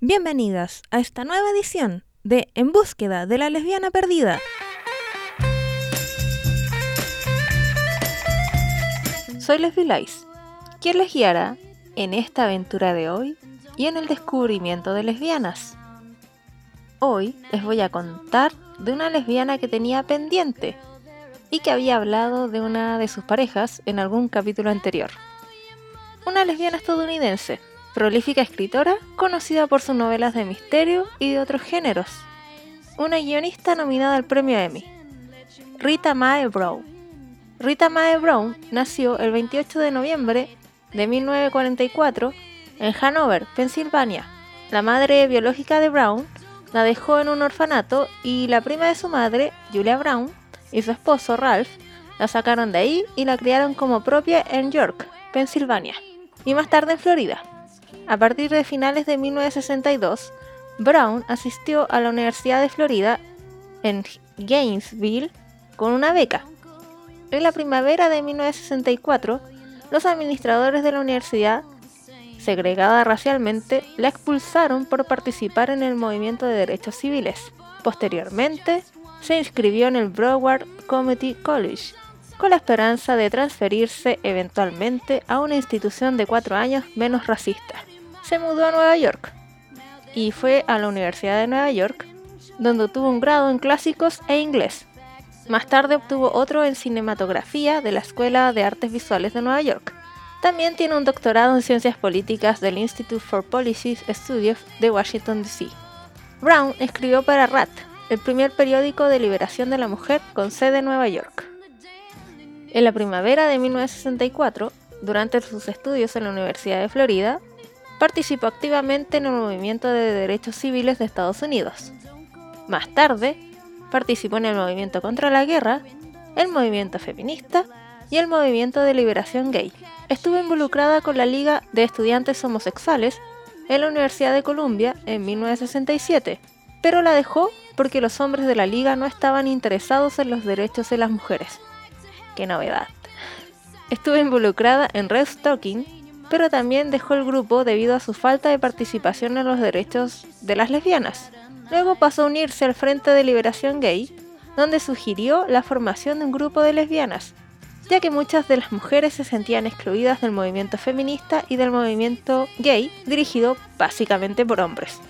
Bienvenidas a esta nueva edición de En búsqueda de la lesbiana perdida. Soy Leslie Lice, quien les guiará en esta aventura de hoy y en el descubrimiento de lesbianas. Hoy les voy a contar de una lesbiana que tenía pendiente y que había hablado de una de sus parejas en algún capítulo anterior. Una lesbiana estadounidense, prolífica escritora, conocida por sus novelas de misterio y de otros géneros. Una guionista nominada al premio Emmy. Rita Mae Brown. Rita Mae Brown nació el 28 de noviembre de 1944 en Hanover, Pensilvania. La madre biológica de Brown la dejó en un orfanato y la prima de su madre, Julia Brown, y su esposo, Ralph, la sacaron de ahí y la criaron como propia en York, Pensilvania, y más tarde en Florida. A partir de finales de 1962, Brown asistió a la Universidad de Florida en Gainesville con una beca en la primavera de 1964, los administradores de la universidad, segregada racialmente, la expulsaron por participar en el movimiento de derechos civiles. Posteriormente, se inscribió en el Broward Community College, con la esperanza de transferirse eventualmente a una institución de cuatro años menos racista. Se mudó a Nueva York y fue a la Universidad de Nueva York, donde tuvo un grado en clásicos e inglés. Más tarde obtuvo otro en cinematografía de la Escuela de Artes Visuales de Nueva York. También tiene un doctorado en Ciencias Políticas del Institute for Policy Studies de Washington, D.C. Brown escribió para RAT, el primer periódico de liberación de la mujer con sede en Nueva York. En la primavera de 1964, durante sus estudios en la Universidad de Florida, participó activamente en el movimiento de derechos civiles de Estados Unidos. Más tarde, participó en el movimiento contra la guerra, el movimiento feminista y el movimiento de liberación gay. Estuvo involucrada con la Liga de Estudiantes Homosexuales en la Universidad de Columbia en 1967, pero la dejó porque los hombres de la liga no estaban interesados en los derechos de las mujeres. ¡Qué novedad! Estuvo involucrada en Red Stocking, pero también dejó el grupo debido a su falta de participación en los derechos de las lesbianas. Luego pasó a unirse al Frente de Liberación Gay, donde sugirió la formación de un grupo de lesbianas, ya que muchas de las mujeres se sentían excluidas del movimiento feminista y del movimiento gay, dirigido básicamente por hombres.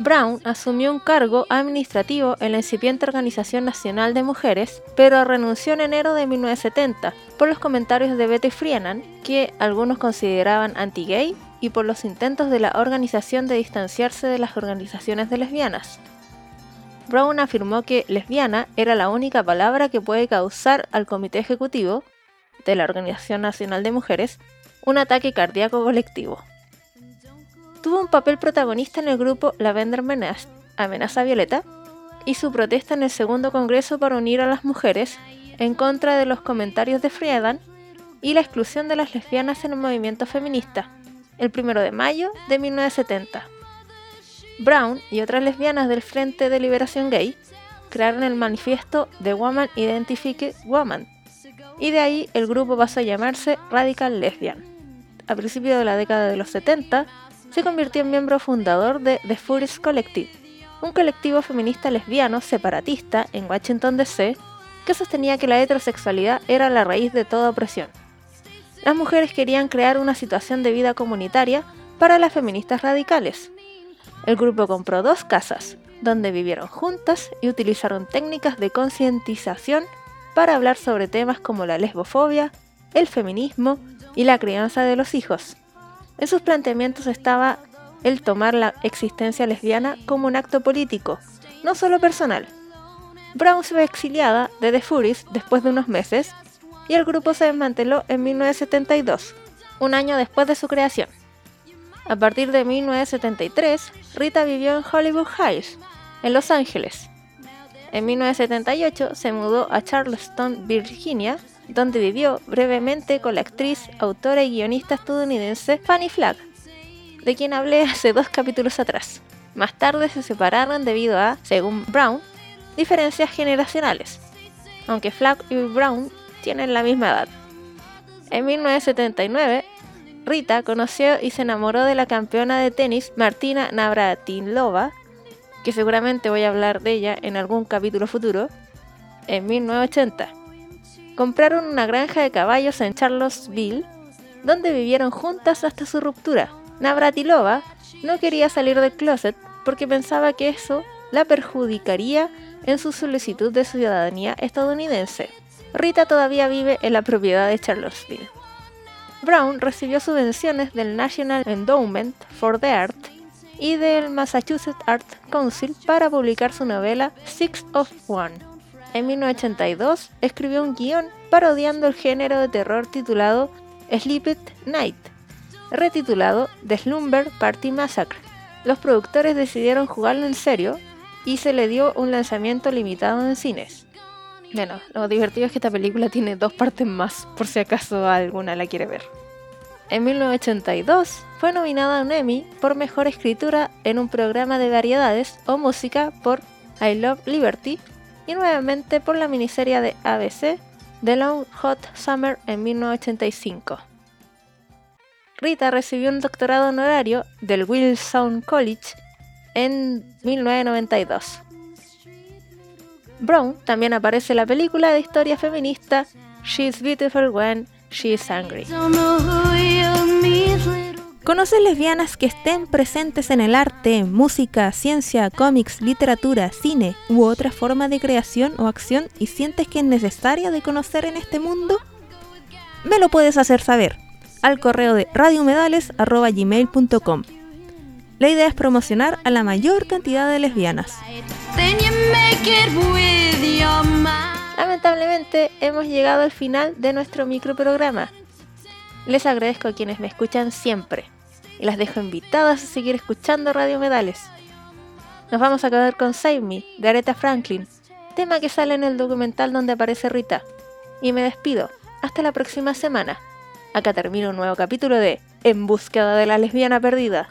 Brown asumió un cargo administrativo en la incipiente Organización Nacional de Mujeres, pero renunció en enero de 1970 por los comentarios de Betty Friedan, que algunos consideraban anti-gay y por los intentos de la organización de distanciarse de las organizaciones de lesbianas. Brown afirmó que lesbiana era la única palabra que puede causar al comité ejecutivo de la Organización Nacional de Mujeres un ataque cardíaco colectivo. Tuvo un papel protagonista en el grupo Lavender Menace, Amenaza Violeta, y su protesta en el segundo congreso para unir a las mujeres en contra de los comentarios de Friedan y la exclusión de las lesbianas en el movimiento feminista el 1 de mayo de 1970. Brown y otras lesbianas del Frente de Liberación Gay crearon el manifiesto The Woman Identified Woman, y de ahí el grupo pasó a llamarse Radical Lesbian. A principios de la década de los 70, se convirtió en miembro fundador de The Furious Collective, un colectivo feminista lesbiano separatista en Washington, D.C., que sostenía que la heterosexualidad era la raíz de toda opresión las mujeres querían crear una situación de vida comunitaria para las feministas radicales. El grupo compró dos casas, donde vivieron juntas y utilizaron técnicas de concientización para hablar sobre temas como la lesbofobia, el feminismo y la crianza de los hijos. En sus planteamientos estaba el tomar la existencia lesbiana como un acto político, no solo personal. Brown se ve exiliada de The Furies después de unos meses y el grupo se desmanteló en 1972, un año después de su creación. A partir de 1973, Rita vivió en Hollywood Heights, en Los Ángeles. En 1978 se mudó a Charleston, Virginia, donde vivió brevemente con la actriz, autora y guionista estadounidense Fanny Flagg, de quien hablé hace dos capítulos atrás. Más tarde se separaron debido a, según Brown, diferencias generacionales, aunque Flagg y Brown tienen la misma edad. En 1979, Rita conoció y se enamoró de la campeona de tenis Martina Navratilova, que seguramente voy a hablar de ella en algún capítulo futuro, en 1980. Compraron una granja de caballos en Charlottesville, donde vivieron juntas hasta su ruptura. Navratilova no quería salir del closet porque pensaba que eso la perjudicaría en su solicitud de ciudadanía estadounidense. Rita todavía vive en la propiedad de Charlottesville. Brown recibió subvenciones del National Endowment for the Art y del Massachusetts Art Council para publicar su novela Six of One. En 1982 escribió un guion parodiando el género de terror titulado Sleepy Night, retitulado The Slumber Party Massacre. Los productores decidieron jugarlo en serio y se le dio un lanzamiento limitado en cines. Bueno, lo divertido es que esta película tiene dos partes más, por si acaso alguna la quiere ver. En 1982 fue nominada a un Emmy por Mejor Escritura en un programa de variedades o música por I Love Liberty y nuevamente por la miniserie de ABC The Long Hot Summer en 1985. Rita recibió un doctorado honorario del Wilson College en 1992. Brown también aparece en la película de historia feminista She's Beautiful When She's Angry. ¿Conoces lesbianas que estén presentes en el arte, música, ciencia, cómics, literatura, cine u otra forma de creación o acción y sientes que es necesaria de conocer en este mundo? Me lo puedes hacer saber al correo de radiomedales.gmail.com. La idea es promocionar a la mayor cantidad de lesbianas. Lamentablemente hemos llegado al final de nuestro microprograma. Les agradezco a quienes me escuchan siempre y las dejo invitadas a seguir escuchando Radio Medales. Nos vamos a quedar con Save Me de Aretha Franklin, tema que sale en el documental donde aparece Rita. Y me despido. Hasta la próxima semana. Acá termina un nuevo capítulo de En búsqueda de la lesbiana perdida.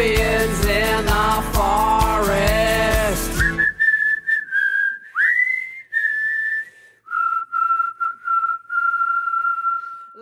In the forest.